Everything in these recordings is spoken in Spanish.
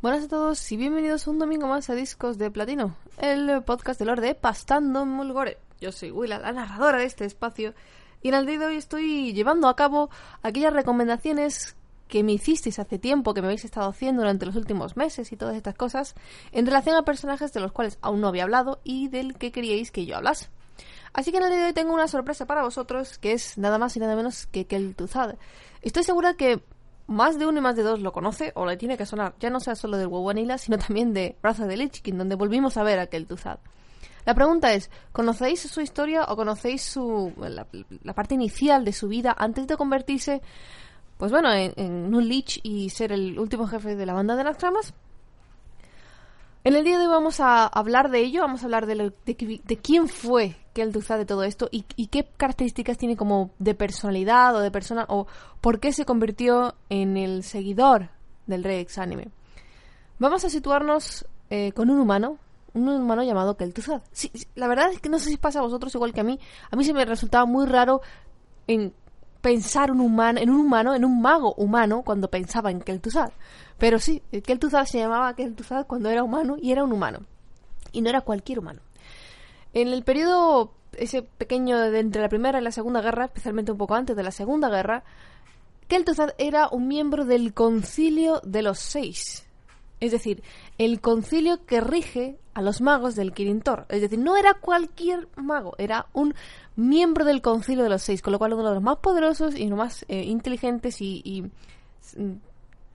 Buenas a todos y bienvenidos un domingo más a Discos de Platino, el podcast de Lord de Pastando Mulgore. Yo soy Willa, la narradora de este espacio, y en el día de hoy estoy llevando a cabo aquellas recomendaciones que me hicisteis hace tiempo, que me habéis estado haciendo durante los últimos meses y todas estas cosas, en relación a personajes de los cuales aún no había hablado y del que queríais que yo hablase. Así que en el día de hoy tengo una sorpresa para vosotros, que es nada más y nada menos que Kel'Thuzad. Estoy segura que más de uno y más de dos lo conoce o le tiene que sonar, ya no sea solo del WoW Vanilla, sino también de Wrath of the Lich King, donde volvimos a ver a Kel'Thuzad. La pregunta es, ¿conocéis su historia o conocéis su, la, parte inicial de su vida antes de convertirse, pues bueno, en, un Lich y ser el último jefe de la banda de las tramas? En el día de hoy vamos a hablar de ello, vamos a hablar de, quién fue Kel'Thuzad de todo esto y, qué características tiene como de personalidad o de persona o por qué se convirtió en el seguidor del rey exánime. Vamos a situarnos eh, con un humano, un humano llamado Kel'Thuzad. Sí, la verdad es que no sé si pasa a vosotros igual que a mí. A mí se me resultaba muy raro en pensar un humano, en un humano, en un mago humano cuando pensaba en Kel'Thuzad. Pero sí, Kel'Thuzad se llamaba Kel'Thuzad cuando era humano y era un humano. Y no era cualquier humano. En el periodo ese pequeño de entre la Primera y la Segunda Guerra, especialmente un poco antes de la Segunda Guerra, Kel'Thuzad era un miembro del Concilio de los Seis. Es decir, el concilio que rige a los magos del Kirintor. Es decir, no era cualquier mago, era un miembro del concilio de los seis, con lo cual uno de los más poderosos y los más eh, inteligentes y, mm,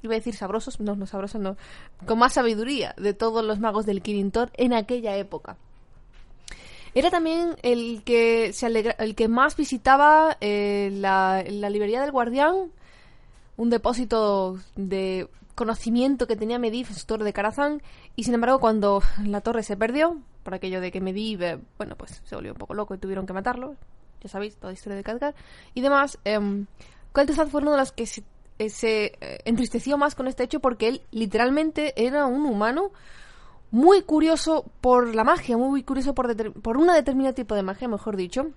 iba a decir sabrosos, no, no sabrosos, no, con más sabiduría de todos los magos del Kirintor en aquella época. Era también el que se el que más visitaba eh, la librería del guardián, un depósito de conocimiento que tenía Medivh en su torre de Karazhan y sin embargo cuando la torre se perdió, por aquello de que Medivh, eh, bueno, pues se volvió un poco loco y tuvieron que matarlo, ya sabéis, toda la historia de Khadgar y demás, eh, fue uno de los que se, eh, eh, entristeció más con este hecho porque él literalmente era un humano muy curioso por la magia, muy curioso por, por una determinada tipo de magia, mejor dicho,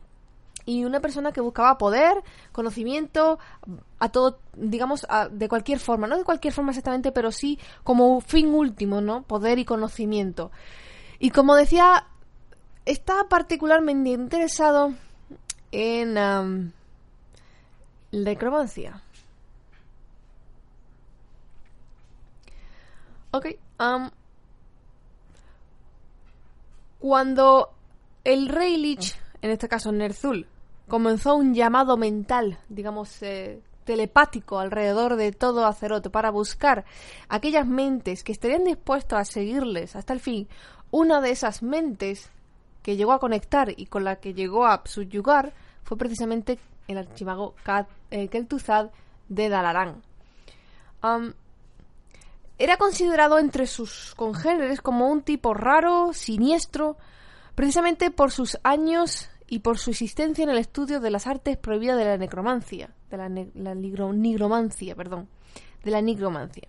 y una persona que buscaba poder, conocimiento, a todo, digamos, de cualquier forma, no de cualquier forma exactamente, pero sí como fin último, ¿no? Poder y conocimiento. Y como decía, está particularmente interesado en la necromancia. Ok, cuando el rey Lich, en este caso Nerzul, comenzó un llamado mental, digamos, eh, telepático alrededor de todo Azeroth para buscar aquellas mentes que estarían dispuestos a seguirles hasta el fin. Una de esas mentes que llegó a conectar y con la que llegó a subyugar fue precisamente el archimago eh, Kel'Thuzad de Dalaran. era considerado entre sus congéneres como un tipo raro, siniestro, precisamente por sus años y por su existencia en el estudio de las artes prohibidas de la necromancia, de la, nigromancia, perdón, de la nigromancia.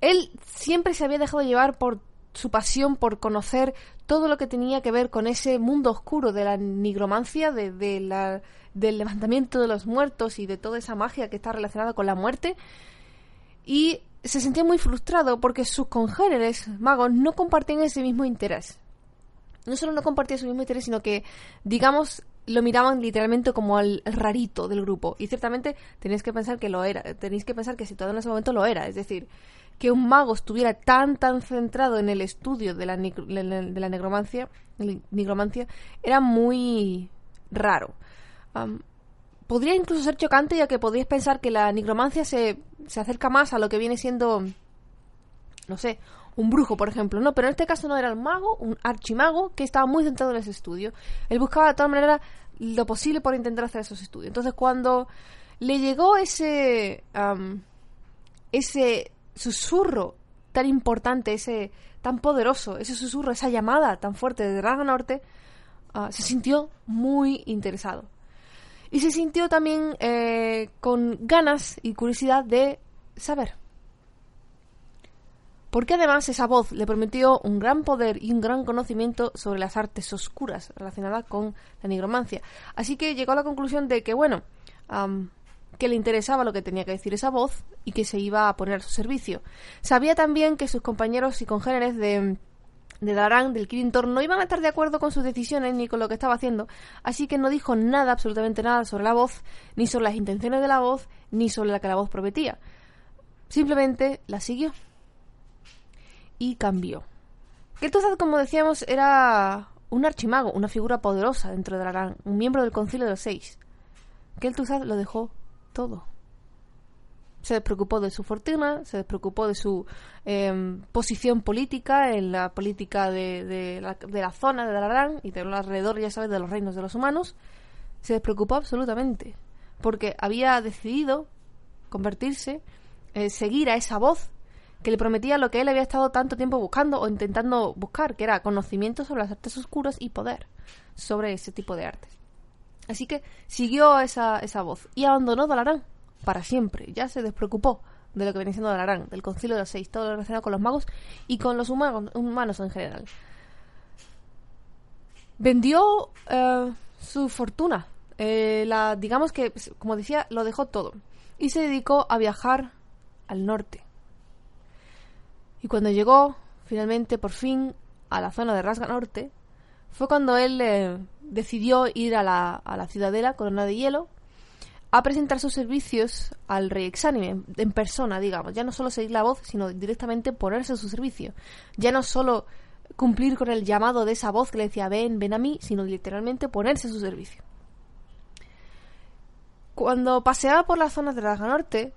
él siempre se había dejado llevar por su pasión por conocer todo lo que tenía que ver con ese mundo oscuro de la nigromancia, de, del levantamiento de los muertos y de toda esa magia que está relacionada con la muerte. Y se sentía muy frustrado porque sus congéneres magos no compartían ese mismo interés no solo no compartía su mismo interés, sino que, digamos, lo miraban literalmente como al rarito del grupo. Y ciertamente tenéis que pensar que lo era. Tenéis que pensar que si todo en ese momento lo era. Es decir, que un mago estuviera tan, tan centrado en el estudio de la, de la negromancia, nigromancia, era muy raro. podría incluso ser chocante, ya que podríais pensar que la nigromancia se, se acerca más a lo que viene siendo, no sé, un brujo, por ejemplo, no, pero en este caso no era un mago, un archimago que estaba muy centrado en ese estudio. Él buscaba de todas maneras lo posible por intentar hacer esos estudios. Entonces, cuando le llegó ese ese susurro tan importante, ese tan poderoso, ese susurro, esa llamada tan fuerte de Dragon Norte, ah, se sintió muy interesado. Y se sintió también eh, con ganas y curiosidad de saber porque además esa voz le prometió un gran poder y un gran conocimiento sobre las artes oscuras relacionadas con la nigromancia. Así que llegó a la conclusión de que, bueno, que le interesaba lo que tenía que decir esa voz y que se iba a poner a su servicio. Sabía también que sus compañeros y congéneres de de Darán, del Kirintor, no iban a estar de acuerdo con sus decisiones ni con lo que estaba haciendo, así que no dijo nada, absolutamente nada, sobre la voz, ni sobre las intenciones de la voz, ni sobre la que la voz prometía. Simplemente la siguió. Y cambió. Kel'Thuzad, como decíamos, era un archimago, una figura poderosa dentro de Darán, un miembro del Concilio de los Seis. Kel'Thuzad lo dejó todo se despreocupó de su fortuna, se despreocupó de su em, posición política en la política de, la, zona de Dalarán y de alrededor, ya sabes, de los reinos de los humanos. Se despreocupó absolutamente, porque había decidido convertirse, eh, seguir a esa voz que le prometía lo que él había estado tanto tiempo buscando o intentando buscar, que era conocimiento sobre las artes oscuras y poder sobre ese tipo de artes. Así que siguió esa, esa voz y abandonó Dalarán para siempre. Ya se despreocupó de lo que viene siendo Dalarán, del concilio de los seis, todo lo relacionado con los magos y con los humanos, humanos en general. Vendió eh, su fortuna. Eh, la, digamos que, como decía, lo dejó todo. Y se dedicó a viajar al norte. Y cuando llegó, finalmente, por fin, a la zona de Rasga Norte, fue cuando él eh, decidió ir a la, a la ciudadela Corona de Hielo a presentar sus servicios al rey exánime, en persona, digamos. Ya no solo seguir la voz, sino directamente ponerse a su servicio. Ya no solo cumplir con el llamado de esa voz que le decía ven, ven a mí, sino literalmente ponerse a su servicio. Cuando paseaba por la zona de la Norte,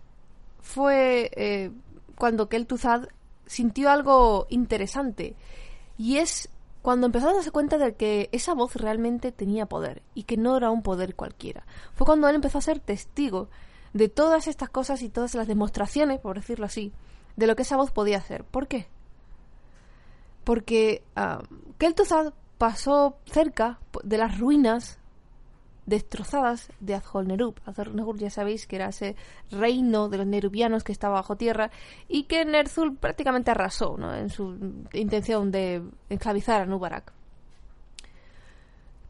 fue eh, cuando Kel'Thuzad sintió algo interesante. Y es cuando empezó a darse cuenta de que esa voz realmente tenía poder y que no era un poder cualquiera. Fue cuando él empezó a ser testigo de todas estas cosas y todas las demostraciones, por decirlo así, de lo que esa voz podía hacer. ¿Por qué? Porque uh, pasó cerca de las ruinas destrozadas de Azhol-Nerub. Ya sabéis que era ese reino de los nerubianos que estaba bajo tierra y que Nerzul prácticamente arrasó ¿no? en su intención de esclavizar a Nubarak.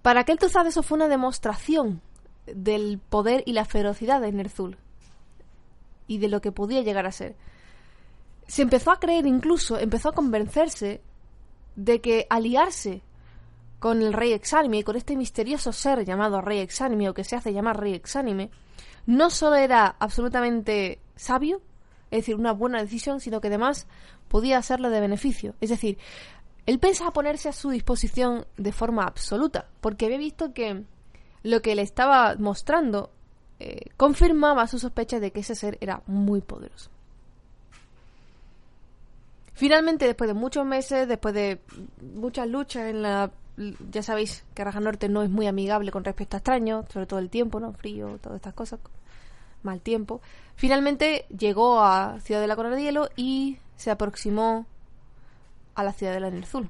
Para Kel'Thuzad eso fue una demostración del poder y la ferocidad de Nerzul y de lo que podía llegar a ser. Se empezó a creer incluso, empezó a convencerse de que aliarse con el rey exánime y con este misterioso ser llamado rey exánime o que se hace llamar rey exánime, no solo era absolutamente sabio, es decir, una buena decisión, sino que además podía hacerle de beneficio. Es decir, él pensaba ponerse a su disposición de forma absoluta, porque había visto que lo que le estaba mostrando eh, confirmaba su sospecha de que ese ser era muy poderoso. Finalmente, después de muchos meses, después de muchas luchas en la ya sabéis que Raja Norte no es muy amigable con respecto a extraños, sobre todo el tiempo, ¿no? Frío, todas estas cosas, mal tiempo. Finalmente llegó a Ciudad de la Corona de Hielo y se aproximó a la ciudad de Nerzul.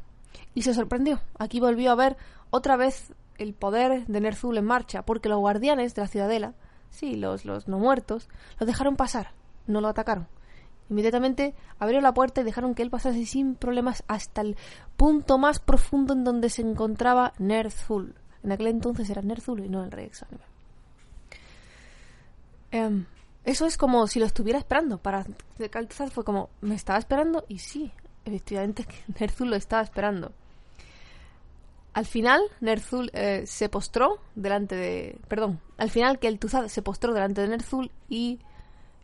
Y se sorprendió. Aquí volvió a ver otra vez el poder de Nerzul en marcha, porque los guardianes de la ciudadela, sí, los, los no muertos, lo dejaron pasar, no lo atacaron. Inmediatamente abrieron la puerta y dejaron que él pasase sin problemas hasta el punto más profundo en donde se encontraba Nerthul. En aquel entonces era Nerthul y no el rey exánime. Em, eso es como si lo estuviera esperando. Para Caltazar fue como, me estaba esperando y sí, efectivamente Nerthul lo estaba esperando. Al final, Nerzul eh, se postró delante de. Perdón, al final que se postró delante de Nerzul y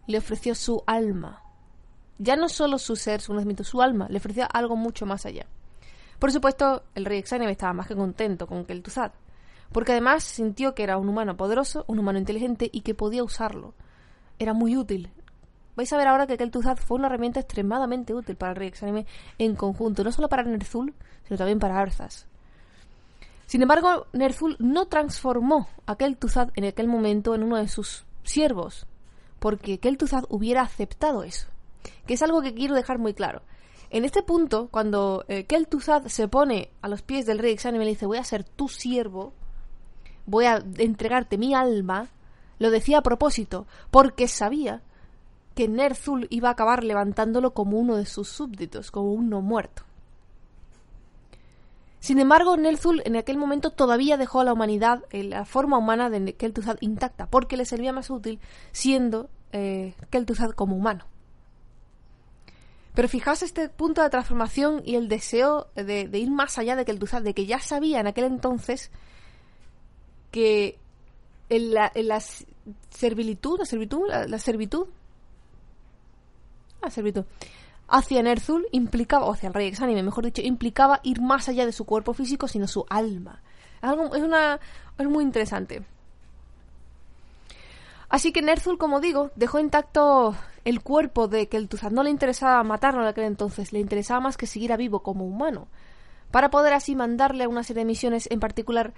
le ofreció su alma ya no solo su ser, su nacimiento, su alma, le ofrecía algo mucho más allá. Por supuesto, el rey Exánime estaba más que contento con que el Tuzad, porque además sintió que era un humano poderoso, un humano inteligente y que podía usarlo. Era muy útil. Vais a ver ahora que Kel'Thuzad fue una herramienta extremadamente útil para el rey Exánime en conjunto, no solo para Nerzul, sino también para Arzas. Sin embargo, Nerzul no transformó a Kel'Thuzad en aquel momento en uno de sus siervos, porque Kel'Thuzad hubiera aceptado eso que es algo que quiero dejar muy claro. En este punto, cuando eh, Kel'Thuzad se pone a los pies del rey Exánime y le dice voy a ser tu siervo, voy a entregarte mi alma, lo decía a propósito, porque sabía que Nerzul iba a acabar levantándolo como uno de sus súbditos, como uno muerto. Sin embargo, Nelzul en aquel momento todavía dejó a la humanidad, eh, la forma humana de Kel'Thuzad intacta, porque le servía más útil siendo eh, Kel'Thuzad como humano. Pero fijaos este punto de transformación y el deseo de, ir más allá de Kel'Thuzad, de que ya sabía en aquel entonces que en la, servitud, la servitud, la, servitud, la servitud, hacia Nerzul implicaba, o hacia el rey exánime, mejor dicho, implicaba ir más allá de su cuerpo físico, sino su alma. Es, algo, es, una, es muy interesante. Así que Nerzul, como digo, dejó intacto el cuerpo de Kel'Thuzad. No le interesaba matarlo en aquel entonces, le interesaba más que siguiera vivo como humano. Para poder así mandarle una serie de misiones en particular,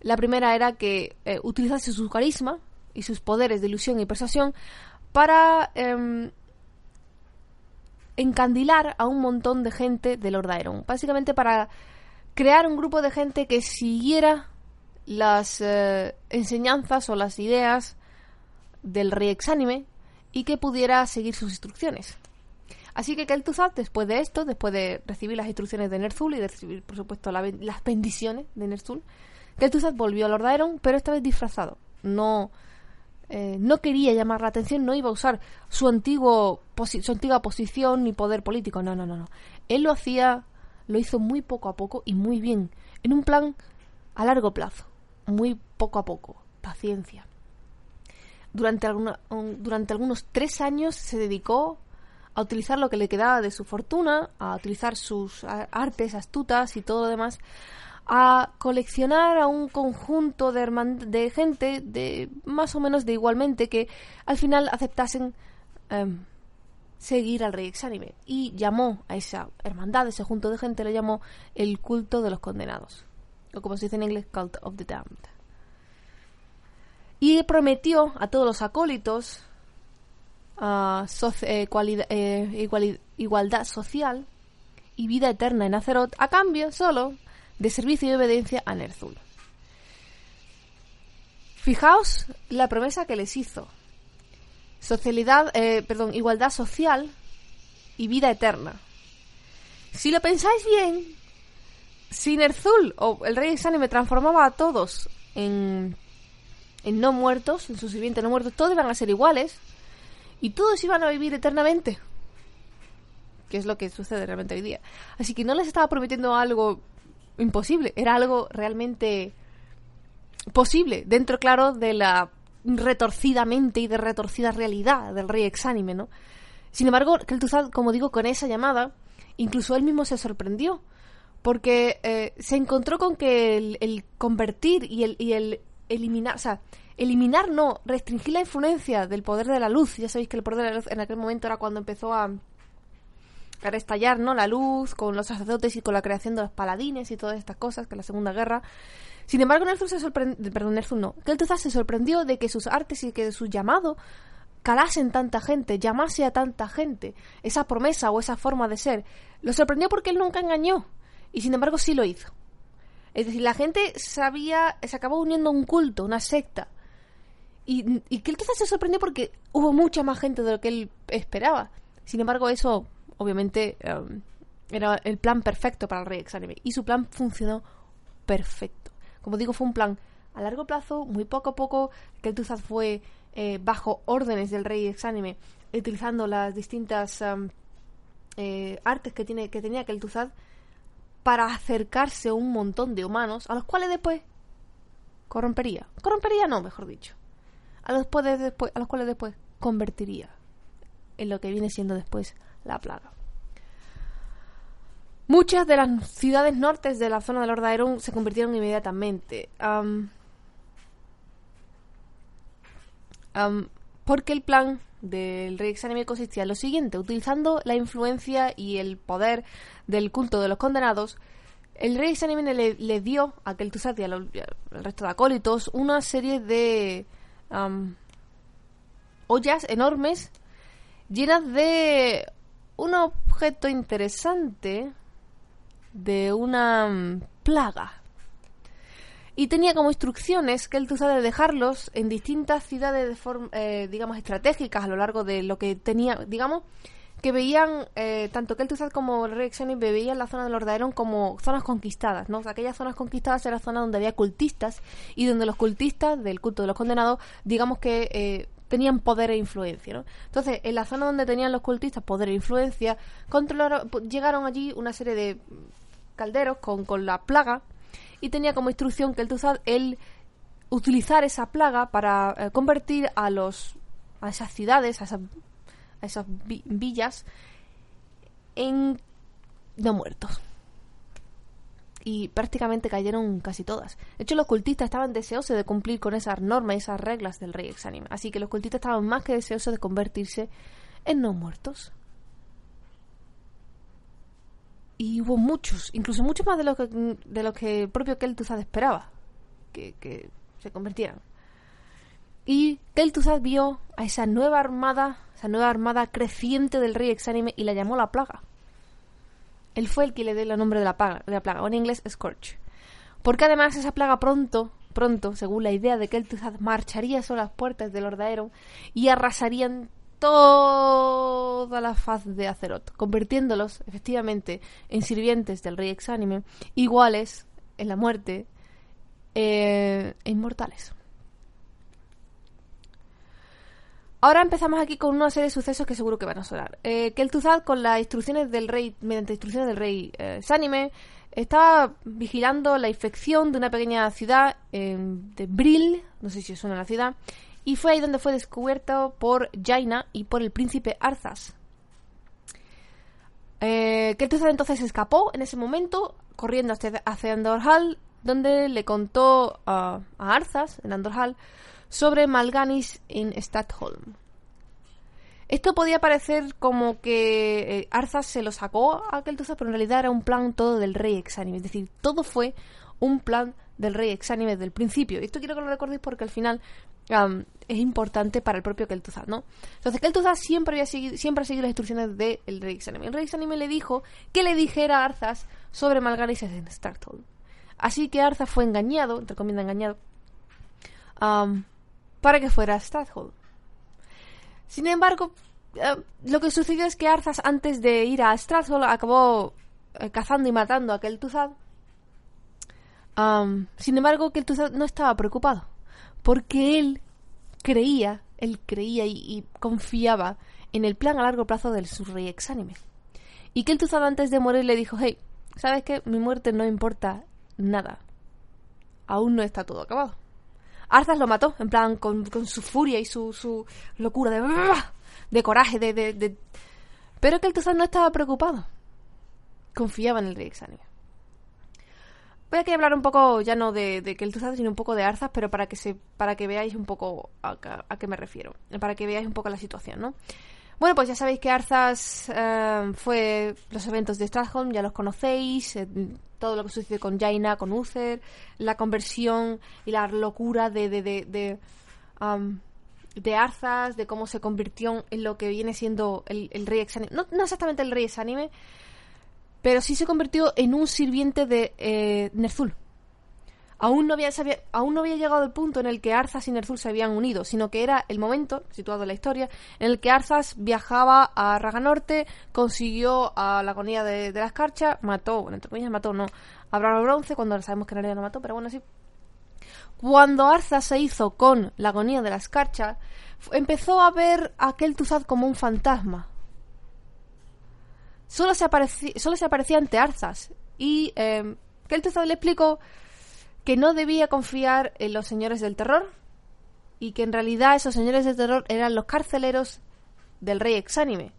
la primera era que eh, utilizase su carisma y sus poderes de ilusión y persuasión para em, encandilar a un montón de gente de Lord Aeron. Básicamente para crear un grupo de gente que siguiera las eh, enseñanzas o las ideas del rey exánime y que pudiera seguir sus instrucciones. Así que Kel'Thuzad, después de esto, después de recibir las instrucciones de Ner'zhul y de recibir, por supuesto, las bendiciones de Ner'zhul, Kel'Thuzad volvió a Lord Aeron, pero esta vez disfrazado. No, eh, no quería llamar la atención, no iba a usar su, antiguo su antigua posición ni poder político. No, no, no, no. Él lo hacía, lo hizo muy poco a poco y muy bien, en un plan a largo plazo, muy poco a poco, paciencia. Durante, durante algunos tres años se dedicó a utilizar lo que le quedaba de su fortuna, a utilizar sus artes astutas y todo lo demás, a coleccionar a un conjunto de, de gente de más o menos de igualmente que al final aceptasen em, seguir al rey exánime y llamó a esa hermandad, ese junto de gente, le llamó el culto de los condenados o como se dice en inglés, cult of the damned. Y prometió a todos los acólitos uh, igualdad social y vida eterna en Azeroth a cambio solo de servicio y obediencia a Nerzul. Fijaos la promesa que les hizo. Socialidad, eh, perdón, igualdad social y vida eterna. Si lo pensáis bien, si Nerzul o el rey me transformaba a todos en, en no muertos, en sus vivientes no muertos, todos iban a ser iguales y todos iban a vivir eternamente. Que es lo que sucede realmente hoy día. Así que no les estaba prometiendo algo imposible, era algo realmente posible, dentro, claro, de la retorcida mente y de retorcida realidad del rey exánime, ¿no? Sin embargo, Kel'Thuzad, como digo, con esa llamada, incluso él mismo se sorprendió, porque eh, se encontró con que el, convertir y el, y el eliminar, o sea, eliminar no, restringir la influencia del poder de la luz, ya sabéis que el poder de la luz en aquel momento era cuando empezó a a restallar ¿no? la luz con los sacerdotes y con la creación de los paladines y todas estas cosas, que la Segunda Guerra. Sin embargo, Nerthul se sorprendió, perdón, Nerthul no, se sorprendió de que sus artes y que su llamado calasen tanta gente, llamase a tanta gente, esa promesa o esa forma de ser. Lo sorprendió porque él nunca engañó y sin embargo sí lo hizo. Es decir, la gente sabía, se acabó uniendo a un culto, una secta. Y, y que él se sorprendió porque hubo mucha más gente de lo que él esperaba. Sin embargo, eso obviamente em, era el plan perfecto para el rey exánime. Y su plan funcionó perfecto. Como digo, fue un plan a largo plazo, muy poco a poco. que Kel'Thuzad fue eh, bajo órdenes del rey exánime, utilizando las distintas em, eh, artes que, tiene, que tenía Kel'Thuzad para acercarse a un montón de humanos, a los cuales después corrompería. Corrompería no, mejor dicho. A los, después, a los cuales después convertiría en lo que viene siendo después la plaga. Muchas de las ciudades nortes de la zona de Lord Aeron se convirtieron inmediatamente. porque el plan del rey exánime consistía en lo siguiente, utilizando la influencia y el poder del culto de los condenados, el rey exánime le, dio a Kel'Thuzad y al, resto de acólitos una serie de ollas enormes llenas de un objeto interesante de una plaga. Y tenía como instrucciones que él tuviera de dejarlos en distintas ciudades, de forma, eh, digamos, estratégicas a lo largo de lo que tenía, digamos, que veían, eh, tanto Kel'Thuzad como el rey Exánime veían la zona de Lordaeron como zonas conquistadas, ¿no? O sea, aquellas zonas conquistadas eran zonas donde había cultistas y donde los cultistas del culto de los condenados, digamos que eh, tenían poder e influencia, ¿no? Entonces, en la zona donde tenían los cultistas poder e influencia, controlaron, llegaron allí una serie de calderos con, con la plaga y tenía como instrucción que el Tuzad el utilizar esa plaga para eh, convertir a los a esas ciudades, a esas, a esas villas en no muertos. Y prácticamente cayeron casi todas. De hecho, los cultistas estaban deseosos de cumplir con esas normas y esas reglas del rey exánime. Así que los cultistas estaban más que deseosos de convertirse en no muertos. Y hubo muchos, incluso muchos más de lo que, de lo que el propio Kel'Thuzad esperaba que, se convirtieran. Y Kel'Thuzad vio a esa nueva armada, esa nueva armada creciente del rey exánime y la llamó la plaga. Él fue el que le dio el nombre de la plaga, de la plaga o en inglés Scorch. Porque además esa plaga pronto, pronto, según la idea de Kel'Thuzad, marcharía sobre las puertas del Ordaero y arrasarían toda la faz de Azeroth, convirtiéndolos efectivamente en sirvientes del rey exánime, iguales en la muerte eh, e inmortales. Ahora empezamos aquí con una serie de sucesos que seguro que van a sonar. Eh, con las instrucciones del rey, mediante instrucciones del rey eh, estaba vigilando la infección de una pequeña ciudad de Brill, no sé si suena la ciudad, y fue ahí donde fue descubierto por Jaina y por el príncipe Arzas. Eh, entonces escapó en ese momento, corriendo hacia, Andorhal, donde le contó a Arzas, en Andorhal, sobre Malganis en Stadholm. Esto podía parecer como que eh, Arzas se lo sacó a Kel'Thuzad, pero en realidad era un plan todo del rey exánime. Es decir, todo fue un plan del rey exánime desde el principio. Y esto quiero que lo recordéis porque al final es importante para el propio Kel'Thuzad, ¿no? Entonces Kel'Thuzad siempre, había seguido, siempre ha seguido las instrucciones del rey exánime. El rey exánime le dijo que le dijera a Arzas sobre Malganis en Starthold. Así que Arzas fue engañado, entre comillas engañado, para que fuera a Strathold. Sin embargo, eh, lo que sucedió es que Arzas, antes de ir a Strathold, acabó eh, cazando y matando a Kel'Thuzad. sin embargo, Kel'Thuzad no estaba preocupado, porque él creía, él creía y, confiaba en el plan a largo plazo del su rey exánime. Y Kel'Thuzad antes de morir le dijo, hey, ¿sabes qué? Mi muerte no importa nada. Aún no está todo acabado. Arzas lo mató, en plan, con, su furia y su, locura de, de coraje, de, de, Pero que el no estaba preocupado. Confiaba en el rey exánime. Voy a hablar un poco, ya no de, de Kel'Thuzad, sino un poco de Arzas, pero para que se, para que veáis un poco a, qué me refiero, para que veáis un poco la situación, ¿no? Bueno, pues ya sabéis que Arzas eh, fue los eventos de Stratholm, ya los conocéis, eh, todo lo que sucede con Jaina, con Uther, la conversión y la locura de de, de, de, de Arzas, de cómo se convirtió en lo que viene siendo el, rey exánime. No, no, exactamente el rey exánime, pero sí se convirtió en un sirviente de eh, Nerzul aún no, había, llegado el punto en el que Arzas y Nerzul se habían unido, sino que era el momento, situado en la historia, en el que Arzas viajaba a Raga Norte, consiguió a la agonía de, la escarcha, mató, bueno, entre comillas mató, no, a Bravo Bronce, cuando sabemos que en realidad no mató, pero bueno, sí. Cuando Arzas se hizo con la agonía de la escarcha, empezó a ver a Kel'Thuzad como un fantasma. Solo se, solo se aparecía ante Arzas. Y eh, Kel'Thuzad le explicó que no debía confiar en los señores del terror y que en realidad esos señores del terror eran los carceleros del rey exánime.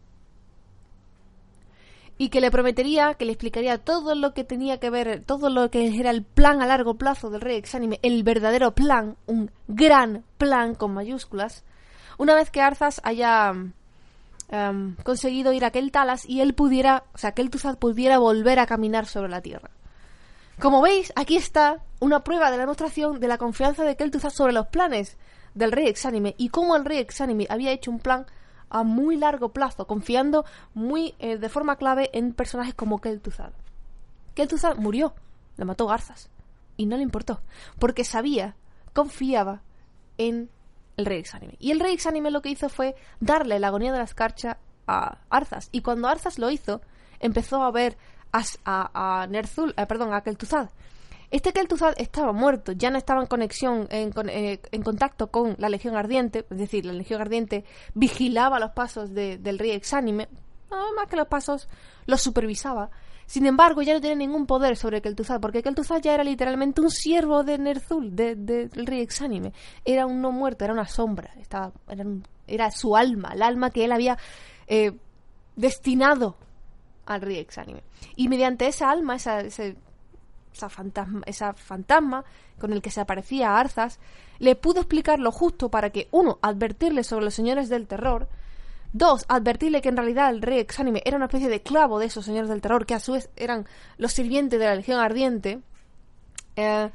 Y que le prometería, que le explicaría todo lo que tenía que ver, todo lo que era el plan a largo plazo del rey exánime, el verdadero plan, un gran plan con mayúsculas, una vez que Arzas haya em, conseguido ir a aquel Talas y él pudiera, o sea, que el Tuzad pudiera volver a caminar sobre la tierra. Como veis, aquí está una prueba de la demostración de la confianza de Kel'Thuzad sobre los planes del rey exánime y cómo el rey exánime había hecho un plan a muy largo plazo, confiando muy eh, de forma clave en personajes como Kel'Thuzad. Kel'Thuzad murió, lo mató Garzas y no le importó, porque sabía, confiaba en el rey exánime. Y el rey exánime lo que hizo fue darle la agonía de la escarcha a Arzas. Y cuando Arzas lo hizo, empezó a ver a, a, Nerzul, eh, perdón, a Kel'Thuzad. Este Kel'Thuzad estaba muerto, ya no estaba en conexión, en, eh, en, contacto con la Legión Ardiente, es decir, la Legión Ardiente vigilaba los pasos del rey exánime, no, más que los pasos, los supervisaba. Sin embargo, ya no tenía ningún poder sobre Kel'Thuzad, porque Kel'Thuzad ya era literalmente un siervo de Nerzul, del de, rey exánime. Era un no muerto, era una sombra, estaba, era, su alma, el alma que él había eh, destinado al rey exánime. Y mediante esa alma, esa, esa, fantasma, esa fantasma con el que se aparecía a Arzas, le pudo explicar lo justo para que, uno, advertirle sobre los señores del terror, Dos, advertirle que en realidad el rey exánime era una especie de clavo de esos señores del terror, que a su vez eran los sirvientes de la Legión Ardiente. Eh,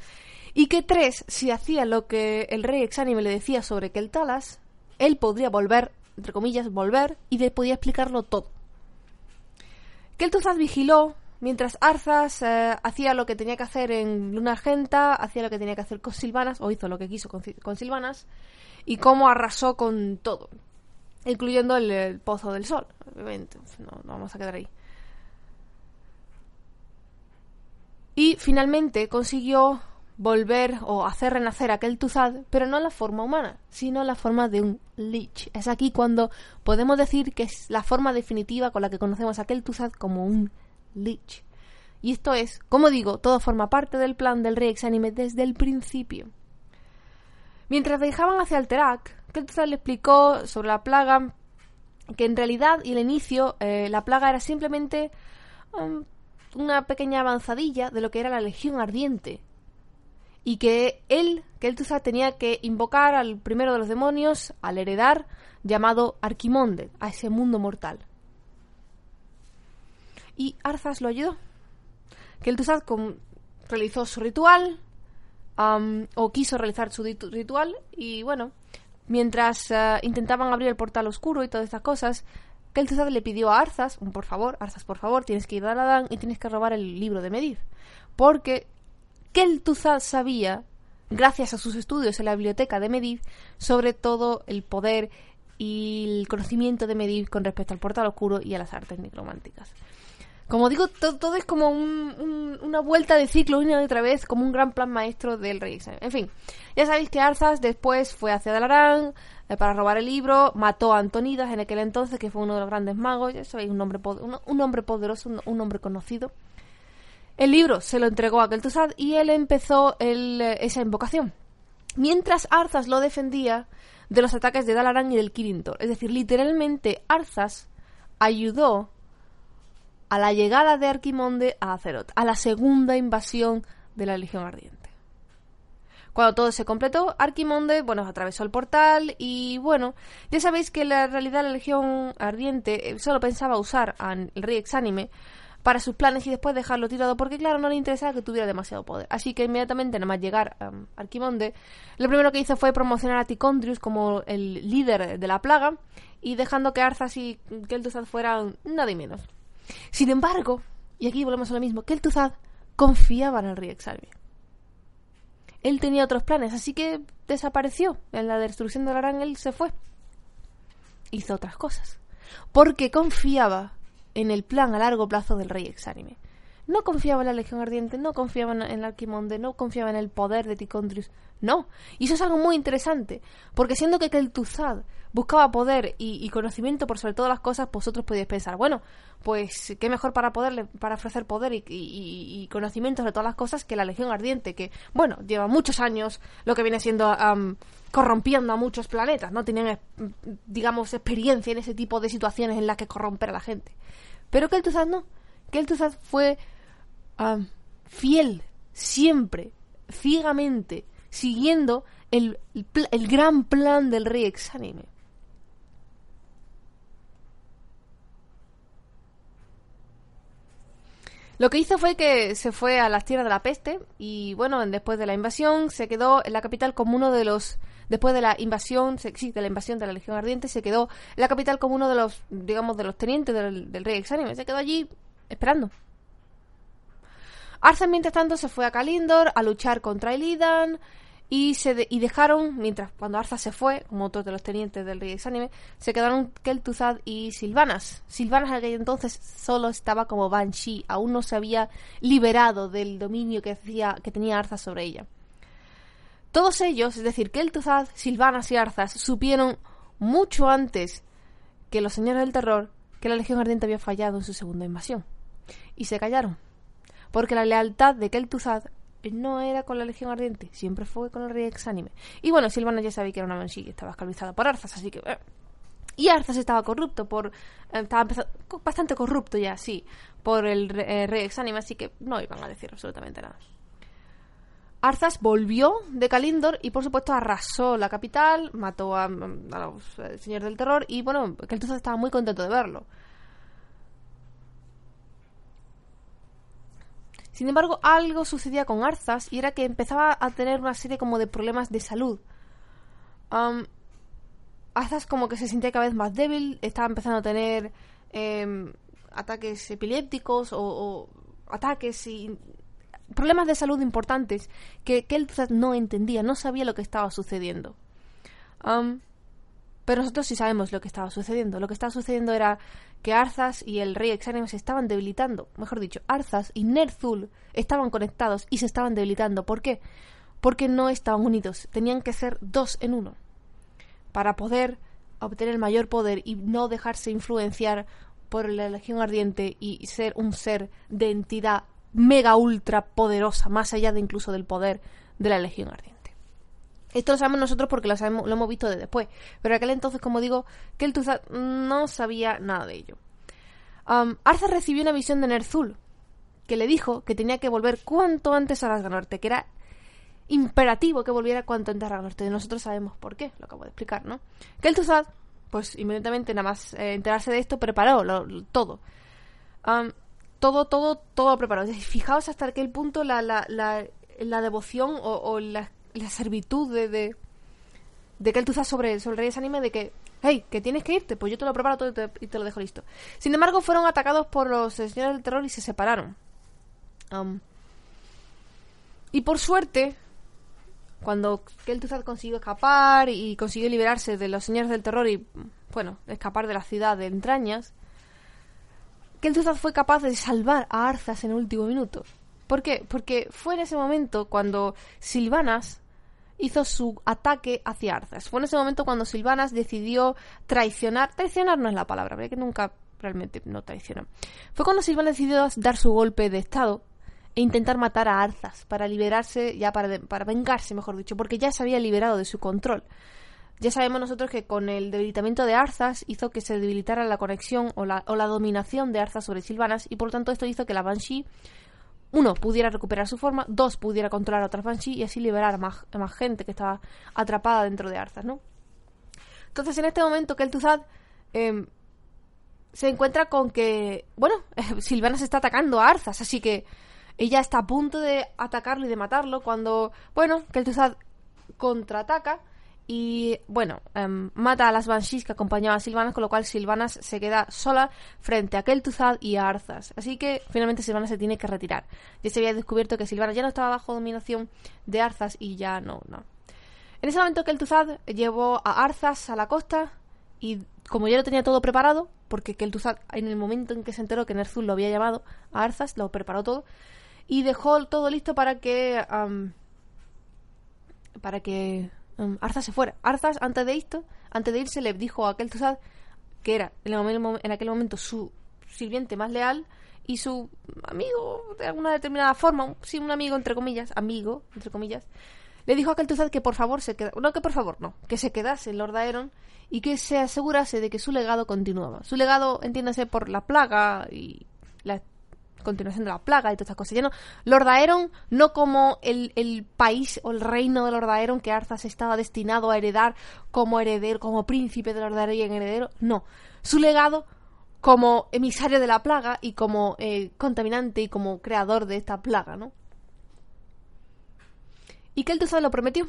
y que tres, si hacía lo que el rey exánime le decía sobre Keltalas, él podría volver, entre comillas, volver, y le podía explicarlo todo. Keltuzad vigiló mientras Arzas eh, hacía lo que tenía que hacer en Luna Argenta, hacía lo que tenía que hacer con Silvanas, o hizo lo que quiso con Silvanas, y cómo arrasó con todo incluyendo el, Pozo del Sol, obviamente. No, vamos a quedar ahí. Y finalmente consiguió volver o hacer renacer aquel Tuzad, pero no en la forma humana, sino en la forma de un Lich. Es aquí cuando podemos decir que es la forma definitiva con la que conocemos a aquel Tuzad como un Lich. Y esto es, como digo, todo forma parte del plan del rey exánime desde el principio. Mientras viajaban hacia Alterac, Kel'Thuzad le explicó sobre la plaga que en realidad y el inicio eh, la plaga era simplemente um, una pequeña avanzadilla de lo que era la Legión Ardiente y que él, Kel'Thuzad, tenía que invocar al primero de los demonios, al heredar, llamado Arquimonde, a ese mundo mortal. Y Arzas lo ayudó. Kel'Thuzad realizó su ritual, um, o quiso realizar su ritual, y bueno, Mientras eh, intentaban abrir el portal oscuro y todas estas cosas, Kel'Thuzad le pidió a Arzas, por favor, Arzas, por favor, tienes que ir a Adán y tienes que robar el libro de Medivh. Porque Kel'Thuzad sabía, gracias a sus estudios en la biblioteca de Medivh, sobre todo el poder y el conocimiento de Medivh con respecto al portal oscuro y a las artes necrománticas. Como digo, todo, es como una vuelta de ciclo una y otra vez, como un gran plan maestro del rey. En fin, ya sabéis que Arzas después fue hacia Dalarán eh, para robar el libro, mató a Antonidas en aquel entonces, que fue uno de los grandes magos, ya sabéis, un hombre, un, hombre poderoso, un, hombre conocido. El libro se lo entregó a Kel'Thuzad y él empezó eh, esa invocación. Mientras Arzas lo defendía de los ataques de Dalaran y del Kirintor. Es decir, literalmente Arzas ayudó a la llegada de Arquimonde a Azeroth, a la segunda invasión de la Legión Ardiente. Cuando todo se completó, Arquimonde, bueno, atravesó el portal y bueno, ya sabéis que la realidad la Legión Ardiente eh, solo pensaba usar al rey exánime para sus planes y después dejarlo tirado porque claro, no le interesaba que tuviera demasiado poder. Así que inmediatamente, nada más llegar a Arquimonde, lo primero que hizo fue promocionar a Ticondrius como el líder de la plaga y dejando que Arzas y Kel'Thuzad fueran nada menos. Sin embargo, y aquí volvemos a lo mismo, que el Tuzad confiaba en el rey Exalvi. Él tenía otros planes, así que desapareció. En la destrucción de Arán él se fue. Hizo otras cosas. Porque confiaba en el plan a largo plazo del rey exánime. No confiaba en la Legión Ardiente, no confiaba en el Arquimonde, no confiaba en el poder de Ticondrius. No. Y eso es algo muy interesante. Porque siendo que el Tuzad buscaba poder y, conocimiento por sobre todas las cosas, vosotros podéis pensar, bueno, pues qué mejor para poderle, para ofrecer poder y, y, conocimiento sobre todas las cosas que la Legión Ardiente, que, bueno, lleva muchos años lo que viene siendo corrompiendo a muchos planetas, ¿no? Tenían, digamos, experiencia en ese tipo de situaciones en las que corromper a la gente. Pero que el Tuzad no. Que el Fiel, siempre, ciegamente, siguiendo el, el, gran plan del rey exánime. Lo que hizo fue que se fue a las tierras de la peste y bueno, después de la invasión se quedó en la capital como uno de los después de la invasión, de la invasión de la Legión Ardiente, se quedó en la capital como uno de los, digamos, de los tenientes del, del rey exánime. Se quedó allí esperando, Arthas, mientras tanto, se fue a Kalindor a luchar contra Illidan y, se y dejaron, mientras cuando Arthas se fue, como otros de los tenientes del rey Exánime, se quedaron Kel'Thuzad y Silvanas. Silvanas en aquel entonces solo estaba como Banshee, aún no se había liberado del dominio que, hacía, que tenía Arthas sobre ella. Todos ellos, es decir, Kel'Thuzad, Silvanas y Arthas, supieron mucho antes que los señores del terror que la Legión Ardiente había fallado en su segunda invasión. Y se callaron. Porque la lealtad de Kel'Thuzad no era con la Legión Ardiente, siempre fue con el rey exánime. Y bueno, Silvana ya sabía que era una Banshee que estaba esclavizada por Arzas, así que... Eh. Y Arzas estaba corrupto por... Eh, estaba bastante corrupto ya, sí, por el eh, rey exánime, así que no iban a decir absolutamente nada. Arzas volvió de Kalindor y por supuesto arrasó la capital, mató a, los señores del terror y bueno, entonces estaba muy contento de verlo. Sin embargo, algo sucedía con Arzas y era que empezaba a tener una serie como de problemas de salud. Arzas como que se sentía cada vez más débil, estaba empezando a tener em, ataques epilépticos o, ataques y problemas de salud importantes que, que él no entendía, no sabía lo que estaba sucediendo. Pero nosotros sí sabemos lo que estaba sucediendo. Lo que estaba sucediendo era que Arzas y el rey Exánime se estaban debilitando. Mejor dicho, Arzas y Nerzul estaban conectados y se estaban debilitando. ¿Por qué? Porque no estaban unidos. Tenían que ser dos en uno. Para poder obtener mayor poder y no dejarse influenciar por la Legión Ardiente y ser un ser de entidad mega ultra poderosa, más allá de incluso del poder de la Legión Ardiente. Esto lo sabemos nosotros porque lo, lo hemos visto de después. Pero aquel entonces, como digo, que el no sabía nada de ello. Um, recibió una visión de Nerzul, que le dijo que tenía que volver cuanto antes a las Norte, que era imperativo que volviera cuanto antes a Norte. Y nosotros sabemos por qué, lo acabo de explicar, ¿no? Que el pues inmediatamente, nada más eh, enterarse de esto, preparó todo. Todo, todo, todo preparó. Fijaos hasta aquel punto la, la, la, la devoción o, o la servitud de, de, de que él sobre, sobre el rey anime de que, hey, que tienes que irte, pues yo te lo preparo todo y te, lo dejo listo. Sin embargo, fueron atacados por los señores del terror y se separaron. Um, y por suerte, cuando Kel'Thuzad consiguió escapar y consiguió liberarse de los señores del terror y, bueno, escapar de la ciudad de entrañas, Kel'Thuzad fue capaz de salvar a Arzas en el último minuto. ¿Por qué? Porque fue en ese momento cuando Silvanas hizo su ataque hacia Arzas. Fue en ese momento cuando Silvanas decidió traicionar. Traicionar no es la palabra, porque nunca realmente no traicionó. Fue cuando Silvanas decidió dar su golpe de estado e intentar matar a Arzas para liberarse, ya para, para vengarse, mejor dicho, porque ya se había liberado de su control. Ya sabemos nosotros que con el debilitamiento de Arzas hizo que se debilitara la conexión o la, o la dominación de Arzas sobre Silvanas y por lo tanto esto hizo que la Banshee uno, pudiera recuperar su forma, dos, pudiera controlar a otras Banshee y así liberar a más, gente que estaba atrapada dentro de Arzas, ¿no? Entonces, en este momento, que el Tuzad em, se encuentra con que, bueno, Silvana se está atacando a Arzas, así que ella está a punto de atacarlo y de matarlo cuando, bueno, que el Tuzad contraataca y bueno, em, mata a las Banshees que acompañaban a Silvanas, con lo cual Silvanas se queda sola frente a Kel'Thuzad y a Arzas. Así que finalmente Silvanas se tiene que retirar. Ya se había descubierto que Silvanas ya no estaba bajo dominación de Arzas y ya no, no. En ese momento Kel'Thuzad llevó a Arzas a la costa y como ya lo tenía todo preparado, porque Kel'Thuzad en el momento en que se enteró que Nerzul lo había llamado a Arzas, lo preparó todo y dejó todo listo para que para que um, se fuera. Arzas, antes de esto, antes de irse, le dijo a aquel Tuzad que era en, aquel momento su sirviente más leal y su amigo de alguna determinada forma, sí, un amigo entre comillas, amigo entre comillas, le dijo a aquel Tuzad que por favor se quedase, no que por favor, no, que se quedase en Lord Aeron y que se asegurase de que su legado continuaba. Su legado, entiéndase, por la plaga y la continuación de la plaga y todas estas cosas. Ya no, Lord no como el, el, país o el reino de Lord Aeron que Arzas estaba destinado a heredar como heredero, como príncipe de Lord Aeron y heredero, no. Su legado como emisario de la plaga y como eh, contaminante y como creador de esta plaga, ¿no? Y que lo prometió.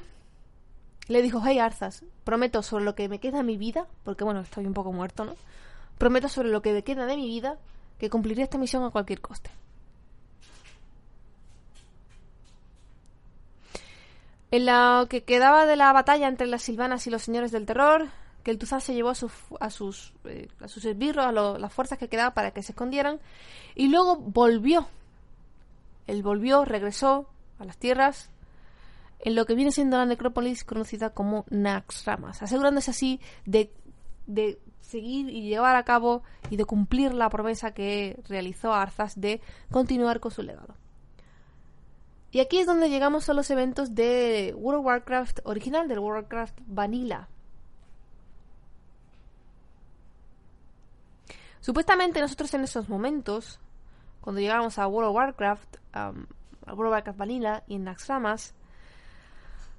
Le dijo, hey Arzas, prometo sobre lo que me queda de mi vida, porque bueno, estoy un poco muerto, ¿no? Prometo sobre lo que me queda de mi vida que cumpliré esta misión a cualquier coste. En lo que quedaba de la batalla entre las silvanas y los señores del terror, que el Tuzad se llevó a, sus, eh, a sus esbirros, a las fuerzas que quedaban para que se escondieran, y luego volvió. Él volvió, regresó a las tierras, en lo que viene siendo la necrópolis conocida como Naxxramas, asegurándose así de, de seguir y llevar a cabo y de cumplir la promesa que realizó Arzas de continuar con su legado. Y aquí es donde llegamos a los eventos de World of Warcraft original, del World of Warcraft Vanilla. Supuestamente nosotros en esos momentos, cuando llegamos a World of Warcraft, a World of Warcraft Vanilla y en Naxxramas,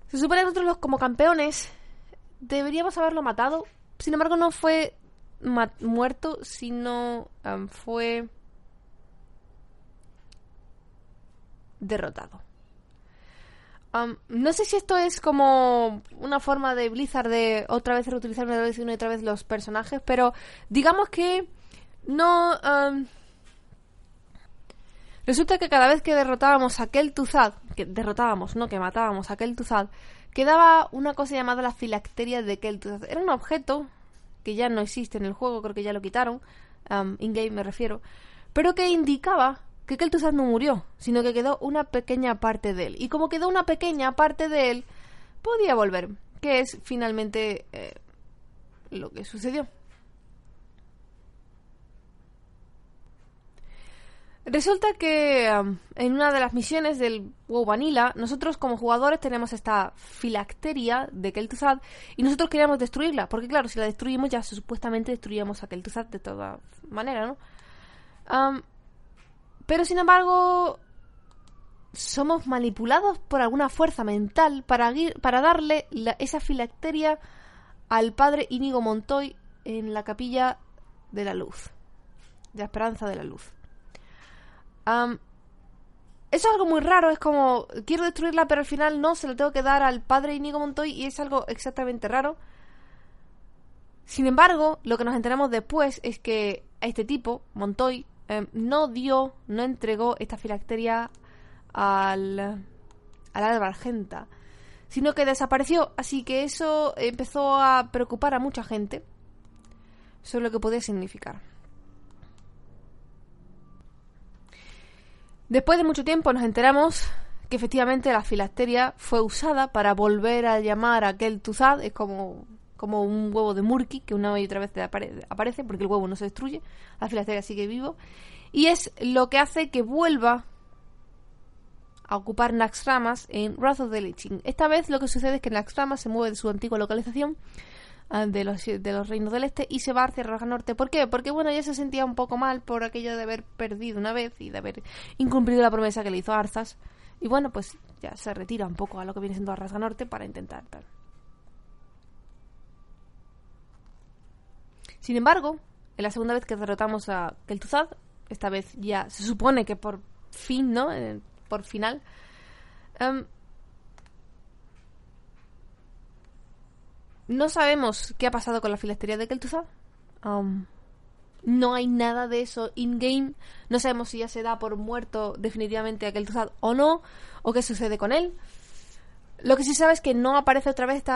se supone que nosotros como campeones deberíamos haberlo matado. Sin embargo, no fue muerto, sino fue derrotado. no sé si esto es como una forma de Blizzard de otra vez reutilizar una vez y otra vez los personajes, pero digamos que no... resulta que cada vez que derrotábamos a aquel Tuzad, que derrotábamos, no que matábamos a aquel Tuzad, quedaba una cosa llamada la filacteria de Tuzad. Era un objeto que ya no existe en el juego, creo que ya lo quitaron, in-game me refiero, pero que indicaba que Kel'Thuzad no murió, sino que quedó una pequeña parte de él. Y como quedó una pequeña parte de él, podía volver, que es finalmente eh, lo que sucedió. Resulta que en una de las misiones del WoW Vanilla, nosotros como jugadores tenemos esta filacteria de Kel'Thuzad y nosotros queríamos destruirla, porque claro, si la destruimos ya supuestamente destruíamos a Kel'Thuzad de toda manera, ¿no? pero sin embargo, somos manipulados por alguna fuerza mental para, darle esa filacteria al padre Íñigo Montoy en la capilla de la luz, de la esperanza de la luz eso es algo muy raro, es como, quiero destruirla, pero al final no, se lo tengo que dar al padre Inigo Montoy y es algo exactamente raro. Sin embargo, lo que nos enteramos después es que a este tipo, Montoy, em, no dio, no entregó esta filacteria al, al Alba Argenta, sino que desapareció. Así que eso empezó a preocupar a mucha gente sobre lo que podía significar. Después de mucho tiempo nos enteramos que efectivamente la filacteria fue usada para volver a llamar a aquel Tuzad, es como, como un huevo de Murky que una y otra vez aparece porque el huevo no se destruye, la filacteria sigue vivo, y es lo que hace que vuelva a ocupar Naxxramas en Wrath of the Lich Esta vez lo que sucede es que Naxxramas se mueve de su antigua localización de los, de los reinos del este y se va hacia Raja Norte. ¿Por qué? Porque bueno, ya se sentía un poco mal por aquello de haber perdido una vez y de haber incumplido la promesa que le hizo Arzas. Y bueno, pues ya se retira un poco a lo que viene siendo Raja Norte para intentar Sin embargo, en la segunda vez que derrotamos a Kel'Thuzad, esta vez ya se supone que por fin, ¿no? Eh, por final, em, No sabemos qué ha pasado con la filastería de Kel'Thuzad. Um, no hay nada de eso in-game. No sabemos si ya se da por muerto definitivamente a Kel'Thuzad o no, o qué sucede con él. Lo que sí sabe es que no aparece otra vez este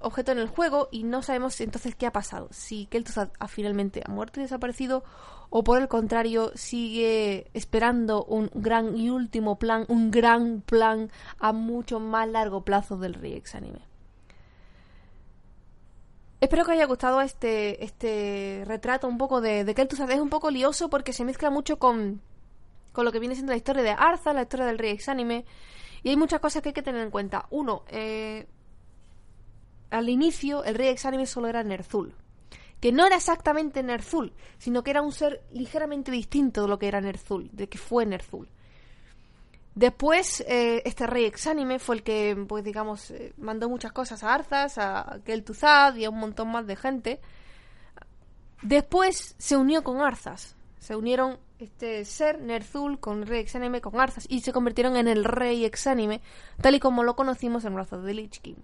objeto en el juego y no sabemos entonces qué ha pasado. Si Kel'Thuzad ha finalmente ha muerto y desaparecido o por el contrario sigue esperando un gran y último plan, un gran plan a mucho más largo plazo del Rex anime. Espero que os haya gustado este, este retrato un poco de, de Kel'Thuzad. Es un poco lioso porque se mezcla mucho con, con lo que viene siendo la historia de Arza, la historia del rey exánime. Y hay muchas cosas que hay que tener en cuenta. Uno, eh, al inicio el rey exánime solo era Nerzul. Que no era exactamente Nerzul, sino que era un ser ligeramente distinto de lo que era Nerzul, de que fue Nerzul. Después, eh, este rey exánime fue el que, pues digamos, eh, mandó muchas cosas a Arzas, a Kel'Thuzad y a un montón más de gente. Después se unió con Arzas. Se unieron este ser, Nerzul, con el rey exánime, con Arzas, y se convirtieron en el rey exánime, tal y como lo conocimos en of the Lich King.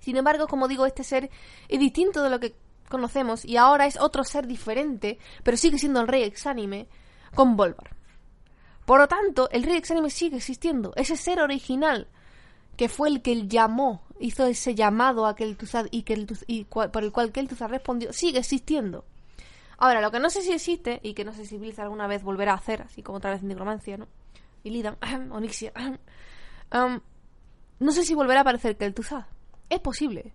Sin embargo, como digo, este ser es distinto de lo que conocemos y ahora es otro ser diferente, pero sigue siendo el rey exánime, con Volvar. Por lo tanto, el rey exánime sigue existiendo. Ese ser original que fue el que llamó, hizo ese llamado a Kel'Thuzad y, y por el cual Kel'Thuzad respondió, sigue existiendo. Ahora, lo que no sé si existe, y que no sé si Blizzard alguna vez volverá a hacer, así como otra vez en Necromancia, ¿no? Y Lidan, Onyxia, um, no sé si volverá a aparecer Kel'Thuzad. Es posible.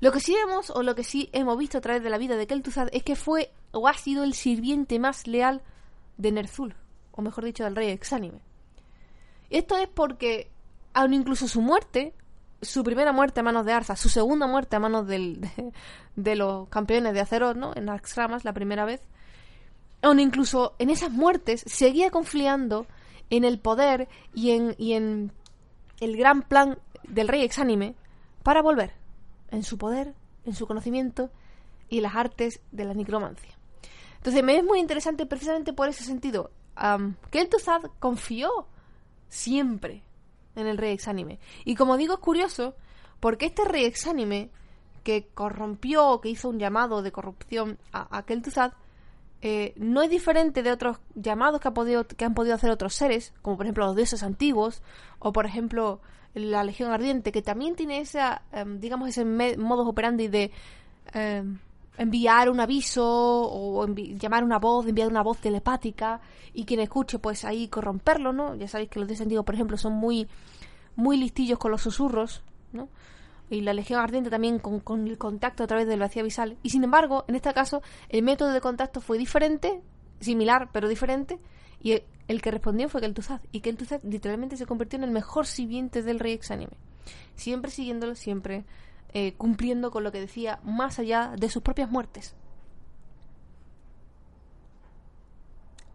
Lo que sí vemos, o lo que sí hemos visto a través de la vida de Kel'Thuzad, es que fue, o ha sido el sirviente más leal de Nerzul, o mejor dicho, del rey exánime. Esto es porque, aun incluso su muerte, su primera muerte a manos de Arza, su segunda muerte a manos del, de, los campeones de Azeroth, ¿no? En Arxramas, la primera vez, aun incluso en esas muertes, seguía confiando en el poder y en, y en el gran plan del rey exánime para volver en su poder, en su conocimiento y las artes de la necromancia. Entonces me es muy interesante precisamente por ese sentido Tuzad confió siempre en el rey exánime. Y como digo, es curioso porque este rey exánime que corrompió, que hizo un llamado de corrupción a, Tuzad, eh, no es diferente de otros llamados que, ha podido, que han podido hacer otros seres, como por ejemplo los dioses antiguos, o por ejemplo la Legión Ardiente, que también tiene esa, em, digamos, ese modo operandi de em, enviar un aviso o llamar una voz, enviar una voz telepática y quien escuche, pues ahí corromperlo, ¿no? Ya sabéis que los antiguos, por ejemplo, son muy, muy listillos con los susurros, ¿no? y la Legión Ardiente también con, con, el contacto a través del vacío visal. Y sin embargo, en este caso, el método de contacto fue diferente, similar pero diferente, y el, que respondió fue Kel'Thuzad. Y Kel'Thuzad literalmente se convirtió en el mejor sirviente del rey exánime. Siempre siguiéndolo, siempre eh, cumpliendo con lo que decía, más allá de sus propias muertes.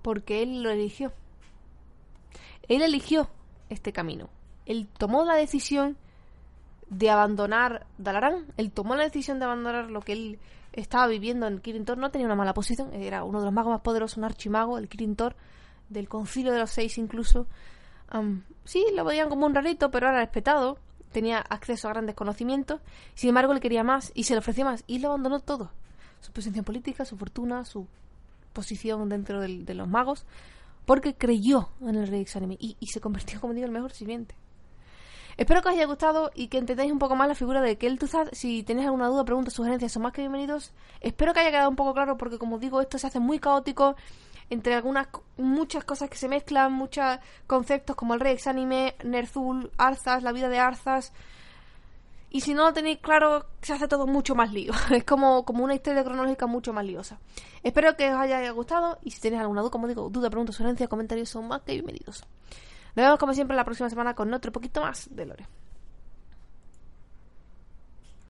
Porque él lo eligió. Él eligió este camino. Él tomó la decisión de abandonar Dalarán. Él tomó la decisión de abandonar lo que él estaba viviendo en Kirin Tor. No tenía una mala posición. Era uno de los magos más poderosos, un archimago, el Kirin Tor del concilio de los seis incluso. sí, lo veían como un rarito, pero era respetado. Tenía acceso a grandes conocimientos. Sin embargo, le quería más y se le ofreció más. Y lo abandonó todo. Su posición política, su fortuna, su posición dentro de los magos. Porque creyó en el rey Exánime y, y se convirtió, como digo, en el mejor sirviente. Espero que os haya gustado y que entendáis un poco más la figura de Kel'Thuzad. Si tenéis alguna duda, preguntas, sugerencias, son más que bienvenidos. Espero que haya quedado un poco claro porque, como digo, esto se hace muy caótico entre algunas muchas cosas que se mezclan, muchos conceptos como el rey exánime, Nerzul, Arzas, la vida de Arzas. Y si no lo tenéis claro, se hace todo mucho más lío. Es como, como una historia cronológica mucho más liosa. Espero que os haya gustado y si tenéis alguna duda, como digo, duda, pregunta, sugerencia, comentarios son más que bienvenidos. Nos vemos como siempre la próxima semana con otro poquito más de Lore.